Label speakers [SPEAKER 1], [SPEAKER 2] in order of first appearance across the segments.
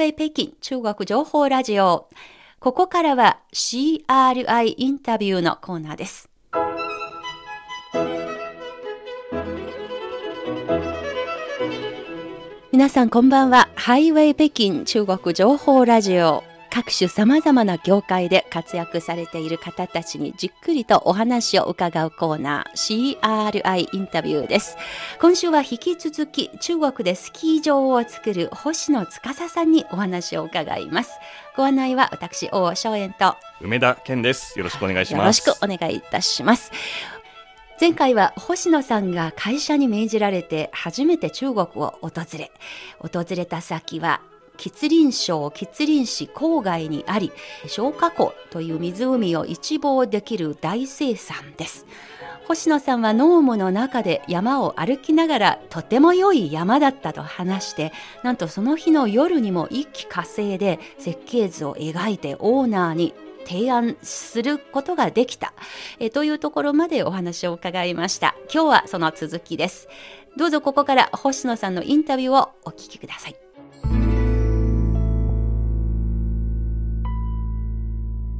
[SPEAKER 1] ウェイ北京中国情報ラジオ。ここからは CRI インタビューのコーナーです。皆さんこんばんは。ハイウェイ北京中国情報ラジオ。各種様々な業界で活躍されている方たちにじっくりとお話を伺うコーナー CRI インタビューです。今週は引き続き中国でスキー場を作る星野司さんにお話を伺います。ご案内は私、大正円と
[SPEAKER 2] 梅田健です。よろしくお願いします。
[SPEAKER 1] よろしくお願いいたします。前回は星野さんが会社に命じられて初めて中国を訪れ、訪れた先は吉林省吉林市郊外にあり、消火湖という湖を一望できる大生産です。星野さんはノームの中で山を歩きながらとても良い山だったと話して、なんとその日の夜にも一気火星で設計図を描いてオーナーに提案することができた、えというところまでお話を伺いました。今日はその続きです。どうぞここから星野さんのインタビューをお聞きください。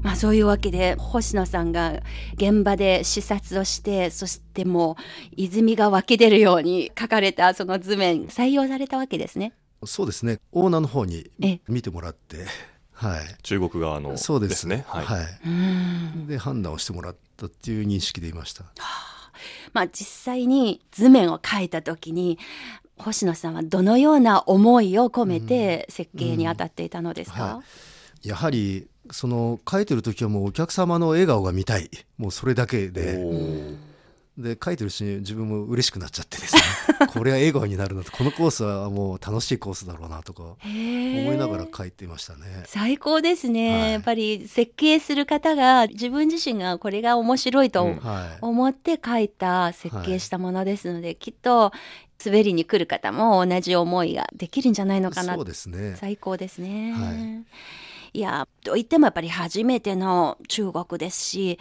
[SPEAKER 1] まあそういうわけで星野さんが現場で視察をしてそしてもう泉が湧き出るように書かれたその図面採用されたわけですね。
[SPEAKER 3] そうですねオーナーの方に見てもらってはい、
[SPEAKER 2] 中国側の
[SPEAKER 3] そうですね。はい。はい、で判断をしてもらったっていう認識でいました。は
[SPEAKER 1] あ、まあ実際に図面を描いた時に星野さんはどのような思いを込めて設計に当たっていたのですか？うんうんは
[SPEAKER 3] い、やはりその描いてる時はもうお客様の笑顔が見たい。もうそれだけで。で書いてるし自分も嬉しくなっちゃってですね。これは笑顔になるなと。このコースはもう楽しいコースだろうなとか思いながら書いていましたね。
[SPEAKER 1] 最高ですね、はい、やっぱり設計する方が自分自身がこれが面白いと思って書いた設計したものですので、はい、きっと滑りに来る方も同じ思いができるんじゃないのかな。
[SPEAKER 3] そうですね。
[SPEAKER 1] 最高ですね、はいいやといってもやっぱり初めての中国ですし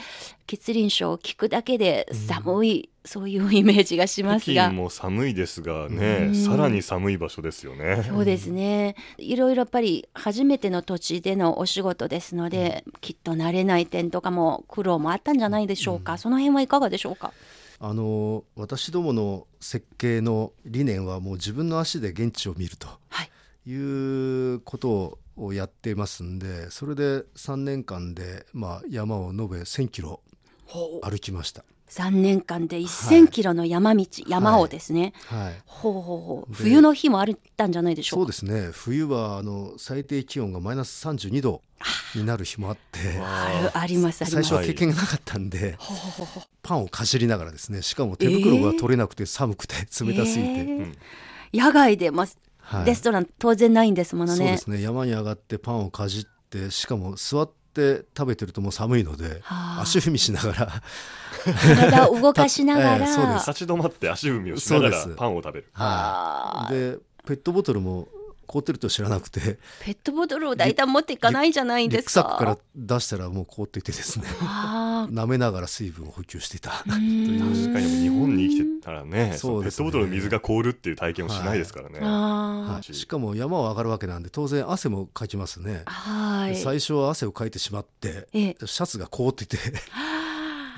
[SPEAKER 1] 吉林省を聞くだけで寒い、うん、そういうイメージがしますが。
[SPEAKER 2] も寒いですがね、うん、さらに寒い場所ですよね。
[SPEAKER 1] そうですね。いろいろやっぱり初めての土地でのお仕事ですので、うん、きっと慣れない点とかも苦労もあったんじゃないでしょうか、その辺はいかがでしょうか？
[SPEAKER 3] あの私どもの設計の理念はもう自分の足で現地を見ると、はい、いうことををやってますんでそれで3年間で、まあ、山を延べ1,000キロ歩きました。
[SPEAKER 1] 3年間で1,000キロの山道、はい、山をですね、はい。はい、ほうほうほう。冬の日もあったんじゃないでしょ
[SPEAKER 3] うか？そうですね。冬はあの最低気温がマイナス32度になる日もあって
[SPEAKER 1] ああります
[SPEAKER 3] 最初は経験がなかったんで、パンをかじりながらですねしかも手袋が取れなくて寒くて冷たすぎて、えー、
[SPEAKER 1] 野外で、まはい、レストラン当然ないんですものね。そう
[SPEAKER 3] ですね。山に上がってパンをかじってしかも座って食べてるともう寒いので、足踏みしながら。
[SPEAKER 1] 体を動かしながら、え
[SPEAKER 2] ー、立ち止まって足踏みをしながらパンを食べる。
[SPEAKER 3] はい、でペットボトルも凍ってると知らなくて。
[SPEAKER 1] ペットボトルを大体持っていかないじゃないです
[SPEAKER 3] か。リュックサックから出したらもう凍っていてですね。舐めながら水分を補給していた。確か
[SPEAKER 2] に日本に生きてたらね。そう、ね、ペットボトルの水が凍るっていう体験をしないですからね、
[SPEAKER 3] はい。はい、しかも山を上がるわけなんで当然汗もかきますね。はい。最初は汗をかいてしまってシャツが凍ってて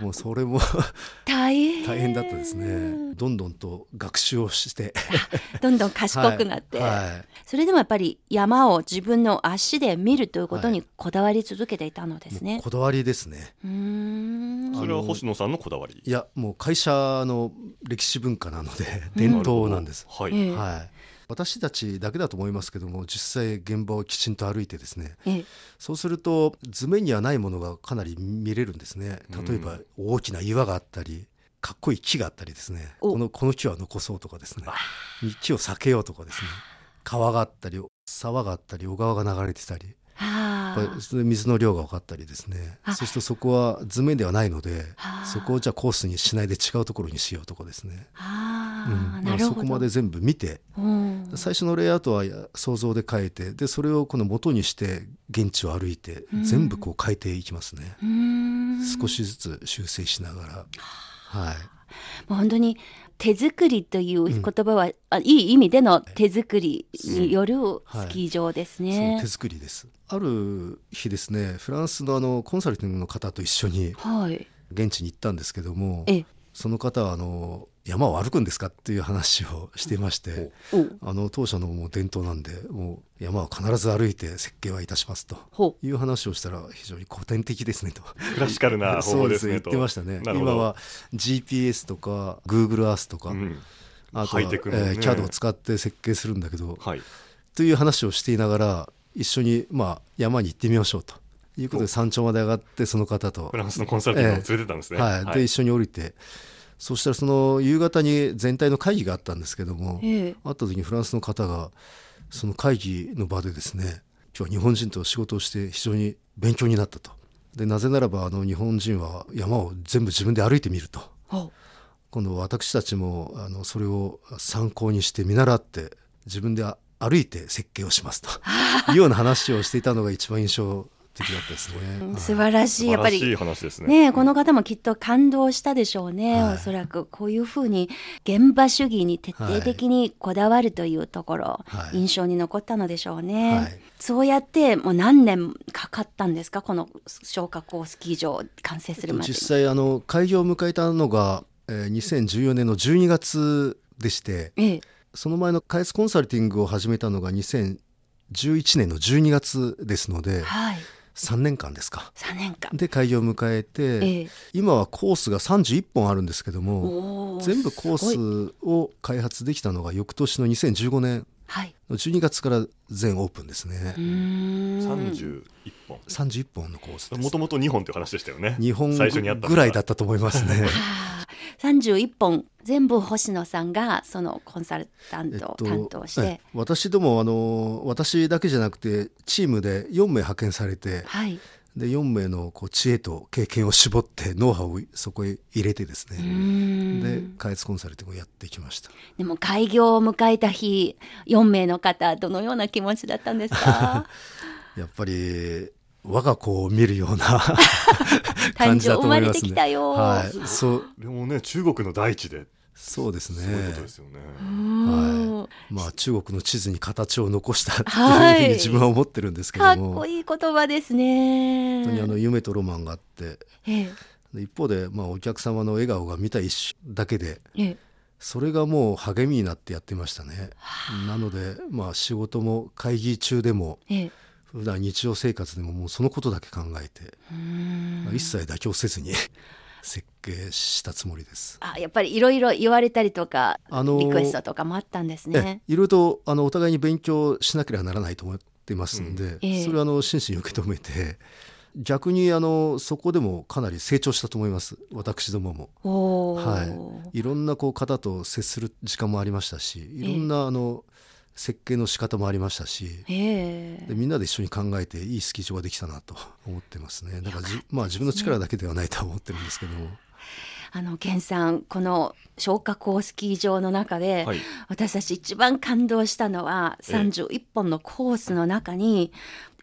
[SPEAKER 3] もうそれも
[SPEAKER 1] 大変。
[SPEAKER 3] 大変だったですね。どんどんと学習をして。
[SPEAKER 1] どんどん賢くなって、はい。はい、それでもやっぱり山を自分の足で見るということにこだわり続けていたのですね、はい、
[SPEAKER 3] こだわりですね。
[SPEAKER 2] うんそれは星野さんのこだわり？
[SPEAKER 3] いやもう会社の歴史文化なので 伝統なんです、はい、はい。私たちだけだと思いますけども実際現場をきちんと歩いてですね、ええ、そうすると図面にはないものがかなり見れるんですね。例えば大きな岩があったりかっこいい木があったりですね。このこの木は残そうとかですね。木を避けようとかですね。川があったり沢があったり小川が流れてたり水の量が分かったりですね。そうするとそこは図面ではないのでそこをじゃあコースにしないで違うところにしようとかですね、うん、そこまで全部見て、うん、最初のレイアウトは想像で変えてでそれをこの元にして現地を歩いて全部こう変えていきますね、少しずつ修正しながら。はい、
[SPEAKER 1] もう本当に手作りという言葉は、うん、あいい意味での手作りによるスキー場ですね。
[SPEAKER 3] はい、手作りです。ある日ですね、フランスのあのコンサルティングの方と一緒に現地に行ったんですけども、はい、その方はあの山を歩くんですかっていう話をしていまして、あの当社のもう伝統なんでもう山は必ず歩いて設計はいたしますと。いう話をしたら非常に古典的ですねと。
[SPEAKER 2] クラシカルな 方法ですね
[SPEAKER 3] 言ってましたね。今は GPS とか Google Earth とか、うん、あとは、ね。えー、CAD を使って設計するんだけど、はい、という話をしていながら一緒に、まあ、山に行ってみましょうということで山頂まで上がってその方と。
[SPEAKER 2] フランスのコンサルティングを連れてたんですね、えー、
[SPEAKER 3] はい、で一緒に降りて。そしたらその夕方に全体の会議があったんですけども、ええ、会った時にフランスの方がその会議の場でですね今日は日本人と仕事をして非常に勉強になったと。でなぜならばあの日本人は山を全部自分で歩いてみると。今度私たちもあのそれを参考にして見習って自分で歩いて設計をしますと。いうような話をしていたのが一番印象的だったですね。
[SPEAKER 1] 素晴らしい、やっぱり。
[SPEAKER 2] 話です
[SPEAKER 1] ね。ねこの方もきっと感動したでしょうね。はい、おそらくこういうふうに現場主義に徹底的にこだわるというところ、はい、印象に残ったのでしょうね。はい、そうやってもう何年かかったんですか、この消火口スキー場完成するまで
[SPEAKER 3] 実際あの開業を迎えたのが、えー、2014年の12月でして、ええ、その前の開発コンサルティングを始めたのが2011年の12月ですので。はい3年間ですか。
[SPEAKER 1] 3年間。
[SPEAKER 3] で開業を迎えて、ええ、今はコースが31本あるんですけども全部コースを開発できたのが翌年の2015年の12月から全オープンですね。
[SPEAKER 2] 31本。
[SPEAKER 3] 31本のコース
[SPEAKER 2] もともと2本という話でしたよね。
[SPEAKER 3] 2本ぐらいだったと思いますね。
[SPEAKER 1] 31本全部星野さんがそのコンサルタントを担当して、えっと、
[SPEAKER 3] 私どもあの私だけじゃなくてチームで4名派遣されて、はい、で4名のこう知恵と経験を絞ってノウハウをそこへ入れてですねで開発コンサルティングをやってきました。
[SPEAKER 1] でも開業を迎えた日4名の方どのような気持ちだったんですか？
[SPEAKER 3] やっぱり我が子を見るような 感じだと思いますね。
[SPEAKER 1] は
[SPEAKER 3] い、そう
[SPEAKER 2] でもね中国の大地で
[SPEAKER 3] そうですね。
[SPEAKER 2] そういうことですよね。
[SPEAKER 3] はい。まあ中国の地図に形を残したっていうふうに自分は思ってるんですけども。
[SPEAKER 1] かっこいい言葉ですね。
[SPEAKER 3] 本当にあの夢とロマンがあって、ええ、一方でまあお客様の笑顔が見た一瞬だけで、ええ、それがもう励みになってやってましたね。なのでまあ仕事も会議中でも。ええ普段日常生活でももうそのことだけ考えて一切妥協せずに 設計したつもりです。
[SPEAKER 1] あやっぱりいろいろ言われたりとか、あのリクエストとかもあったんですね。
[SPEAKER 3] いろいろとあのお互いに勉強しなければならないと思ってますので、うん。えー、それはあの真摯に受け止めて。逆にあのそこでもかなり成長したと思います。私どもも、はい、いろんなこう方と接する時間もありましたしいろんなあの、設計の仕方もありましたし、でみんなで一緒に考えていいスキー場ができたなと思ってますね。だからじ、まあ、自分の力だけではないと思ってるんですけども。
[SPEAKER 1] あの健さんこの消火口スキー場の中で、はい、私たち一番感動したのは31本のコースの中に、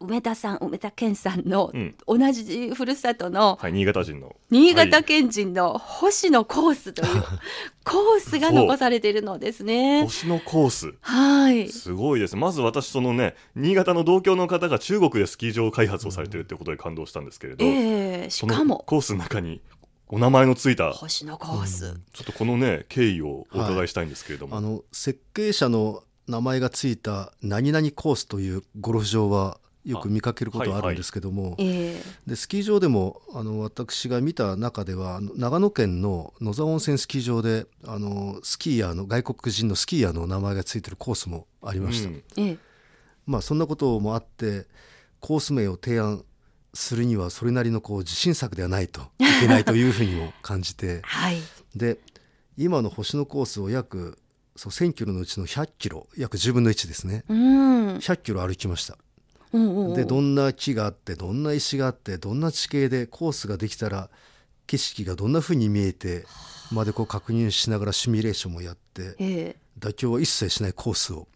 [SPEAKER 1] 梅田さん梅田健さんの同じふるさとの、
[SPEAKER 2] はい、新潟人の。
[SPEAKER 1] 新潟県人の星野コースという コースが残されているのですね。
[SPEAKER 2] 星野コース。
[SPEAKER 1] はい。
[SPEAKER 2] すごいです。まず私そのね新潟の同郷の方が中国でスキー場開発をされているということで感動したんですけれど、
[SPEAKER 1] えー、しかも。
[SPEAKER 2] コースの中にお名前のついた。
[SPEAKER 1] 星のコース、うん、
[SPEAKER 2] ちょっとこのね経緯をお伺いしたいんですけれども、
[SPEAKER 3] はい、あの設計者の名前がついた何々コースというゴルフ場はよく見かけることあるんですけども、はいはい、でスキー場でもあの私が見た中では長野県の野沢温泉スキー場であのスキーヤーの外国人のスキーヤーの名前がついてるコースもありました、うん、まあそんなこともあってコース名を提案するにはそれなりのこう自信作ではないといけないというふうにも感じて、
[SPEAKER 1] はい、
[SPEAKER 3] で今の星のコースを約そう1000キロのうちの100キロ約10分の1ですね、うん、100キロ歩きました。でどんな木があってどんな石があってどんな地形でコースができたら景色がどんなふうに見えてまでこう確認しながらシミュレーションもやって、えー、妥協は一切しないコースを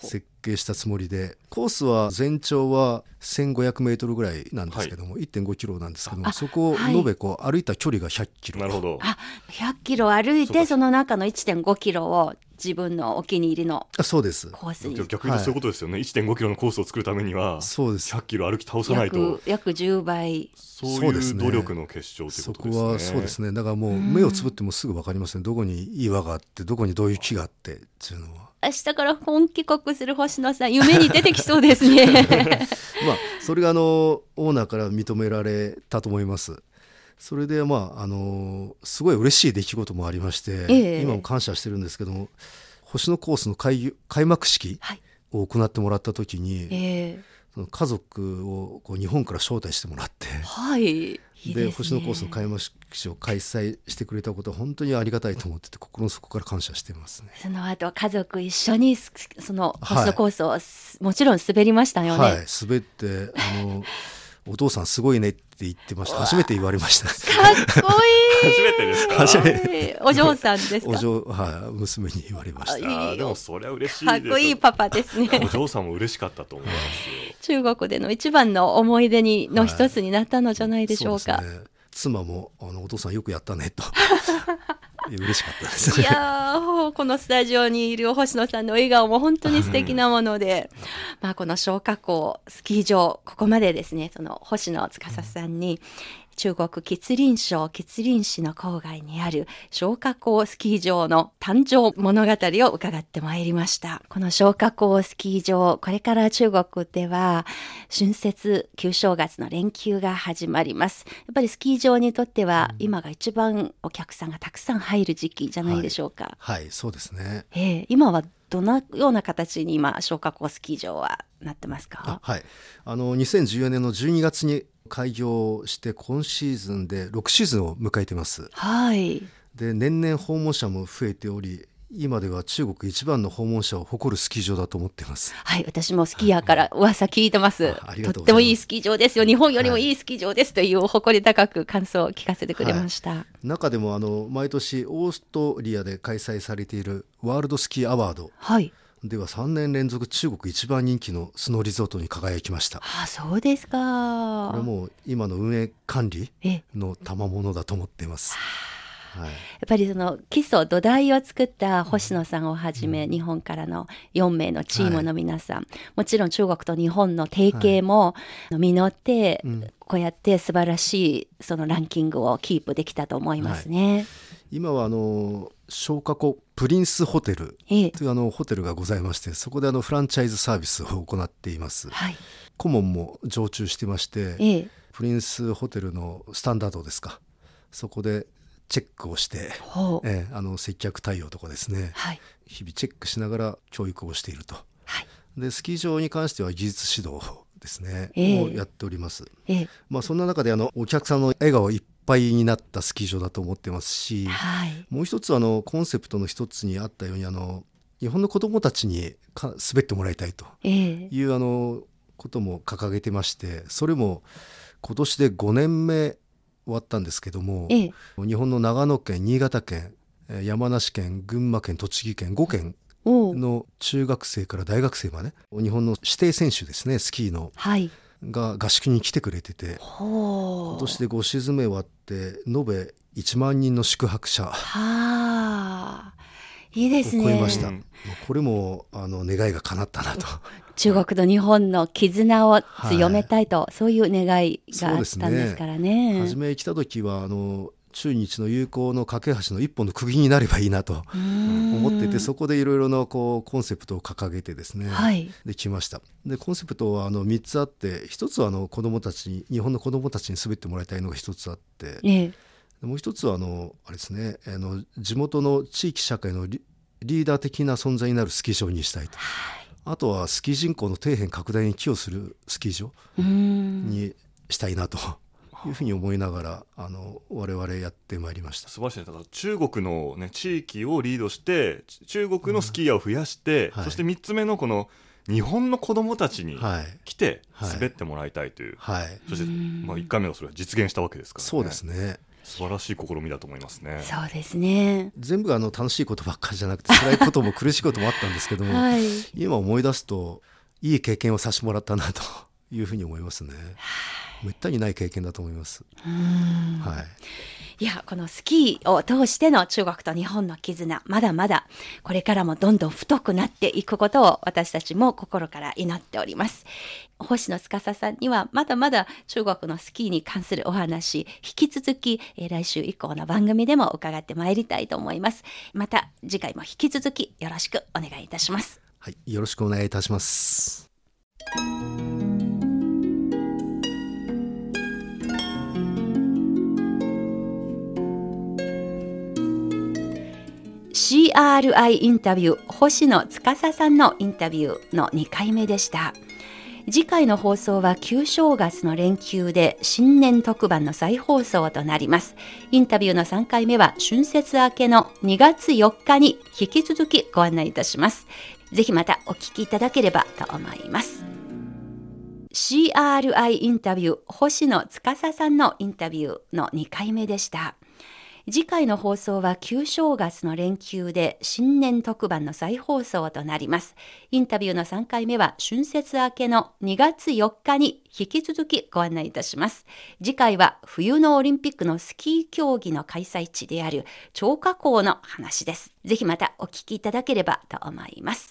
[SPEAKER 3] 設計したつもりで。コースは全長は1500メートルぐらいなんですけども、はい、1.5キロなんですけどもそこを延べこう歩いた距離が100キロ。
[SPEAKER 2] なるほど。
[SPEAKER 1] あ100キロ歩いてその中の1.5キロを自分のお気に入りの
[SPEAKER 3] あそうです。
[SPEAKER 1] コースに。
[SPEAKER 2] 逆にそういうことですよね、はい、1.5キロのコースを作るためには
[SPEAKER 3] そうです。
[SPEAKER 2] 100キロ歩き倒さないと。
[SPEAKER 1] 約10倍。
[SPEAKER 2] そういう努力の結晶ということですね。そこは
[SPEAKER 3] そうですね。だからもう目をつぶってもすぐ分かりますねどこに岩があってどこにどういう木があってっていうのは。
[SPEAKER 1] 明日から本帰国する星野さん夢に出てきそうですね。
[SPEAKER 3] まあそれがあのオーナーから認められたと思いますそれでまああのすごい嬉しい出来事もありまして、えー、今も感謝してるんですけども星野コースの開開幕式を行ってもらった時に、えー、その家族をこう日本から招待してもらって、
[SPEAKER 1] はい、
[SPEAKER 3] で、ね、星野コースの開幕式を開催してくれたことは本当にありがたいと思ってて心の底から感謝してますね。
[SPEAKER 1] その後家族一緒にその星野コースを、はい、もちろん滑りましたよね。はい、
[SPEAKER 3] 滑ってあの お父さんすごいねって言ってました。初めて言われました。
[SPEAKER 1] かっこい
[SPEAKER 2] い。初めてですか？
[SPEAKER 3] 初めて。
[SPEAKER 1] お嬢さんです
[SPEAKER 3] お嬢、はい、娘に言われました。
[SPEAKER 2] あでもそれは嬉しい
[SPEAKER 1] かっこいいパパですね。
[SPEAKER 2] お嬢さんも嬉しかったと思います
[SPEAKER 1] 中国での一番の思い出にの一つになったのじゃないでしょうか。はい、うね、
[SPEAKER 3] 妻もあのお父さんよくやったねと。嬉しかったです、
[SPEAKER 1] いやこのスタジオにいる星野さんの笑顔も本当に素敵なもので、まあこの消火口スキー場ここまでですねその星野司さんに中国吉林省吉林市の郊外にある消火口スキー場の誕生物語を伺ってまいりました。この消火口スキー場、これから中国では春節旧正月の連休が始まります。やっぱりスキー場にとっては今が一番お客さんがたくさん入る時期じゃないでしょうか。
[SPEAKER 3] はい、はい、そうですね。
[SPEAKER 1] えー、今はどのような形に今消火口スキー場はなってますか？
[SPEAKER 3] はい、あの2014年の12月に開業して今シーズンで6シーズンを迎えてます。
[SPEAKER 1] はい。
[SPEAKER 3] で年々訪問者も増えており今では中国一番の訪問者を誇るスキー場だと思っています。
[SPEAKER 1] はい、私もスキーヤーから噂聞いてます。とってもいいスキー場ですよ。日本よりもいいスキー場ですという誇り高く感想を聞かせてくれました。はい、
[SPEAKER 3] 中でもあの毎年オーストリアで開催されているワールドスキーアワード。はい。では3年連続中国一番人気のスノーリゾートに輝きました。
[SPEAKER 1] あそうですか。
[SPEAKER 3] これも今の運営管理の賜物だと思っています。
[SPEAKER 1] はい、やっぱりその基礎土台を作った星野さんをはじめ、うん、日本からの4名のチームの皆さん、はい、もちろん中国と日本の提携も実って、はい、こうやって素晴らしいそのランキングをキープできたと思いますね。
[SPEAKER 3] 今はあの消火湖プリンスホテルというあのホテルがございましてそこであのフランチャイズサービスを行っています、はい、顧問も常駐してまして、プリンスホテルのスタンダードですか。そこでチェックをして、えー、あの接客対応とかですね、はい、日々チェックしながら教育をしていると、はい、でスキー場に関しては技術指導ですね、えー、をやっております、えー、まあ、そんな中であのお客さんの笑顔いっぱいになったスキー場だと思ってますし、はい、もう一つあのコンセプトの一つにあったようにあの日本の子どもたちにか滑ってもらいたいという、あのことも掲げてましてそれも今年で5年目終わったんですけども、ええ、日本の長野県新潟県山梨県群馬県栃木県5県の中学生から大学生まで日本の指定選手ですねスキーの、はい、が合宿に来てくれてて今年で5シーズン目終わって延べ1万人の宿泊者。
[SPEAKER 1] いいですね。超
[SPEAKER 3] えました、これもあの願いが叶ったなと。
[SPEAKER 1] 中国と日本の絆を強めたいと、はい、そういう願いがあったんですからね。
[SPEAKER 3] ね。初め来た時はあの中日の友好の架け橋の一本の釘になればいいなと思っててそこでいろいろなこうコンセプトを掲げてですね、はい、できました。でコンセプトはあの3つあって1つはあの子どもたちに日本の子どもたちに滑ってもらいたいのが1つあって、ええ、もう1つはあのあれですねあの地元の地域社会のリーダー的な存在になるスキー場にしたいと。はい。あとはスキー人口の底辺拡大に寄与するスキー場にしたいなというふうに思いながらあの我々やってまいりました。
[SPEAKER 2] 素晴らしい。だから中国の、ね、地域をリードして中国のスキーヤーを増やして、うんはい、そして3つ目のこの日本の子どもたちに来て滑ってもらいたいという、はい、はい、そして、まあ、1回目はそれは実現したわけですから、ね、
[SPEAKER 3] そうですね。
[SPEAKER 2] 素晴らしい試みだと思いますね。
[SPEAKER 1] そうですね。
[SPEAKER 3] 全部あの楽しいことばっかりじゃなくて辛いことも苦しいこともあったんですけども、はい、今思い出すといい経験をさせてもらったなというふうに思いますね。めったにない経験だと思います。
[SPEAKER 1] はい。いや、このスキーを通しての中国と日本の絆、まだまだこれからもどんどん太くなっていくことを私たちも心から祈っております。星野司さんにはまだまだ中国のスキーに関するお話、引き続き、えー、来週以降の番組でも伺ってまいりたいと思います。また次回も引き続きよろしくお願いいたします。
[SPEAKER 3] はい、よろしくお願いいたします。
[SPEAKER 1] CRI インタビュー星野司さんのインタビューの2回目でした。次回の放送は旧正月の連休で新年特番の再放送となります。インタビューの3回目は春節明けの2月4日に引き続きご案内いたします。ぜひまたお聞きいただければと思います。CRI インタビュー星野司さんのインタビューの2回目でした。次回の放送は旧正月の連休で新年特番の再放送となります。インタビューの3回目は春節明けの2月4日に引き続きご案内いたします。次回は冬のオリンピックのスキー競技の開催地である張家口の話です。ぜひまたお聞きいただければと思います。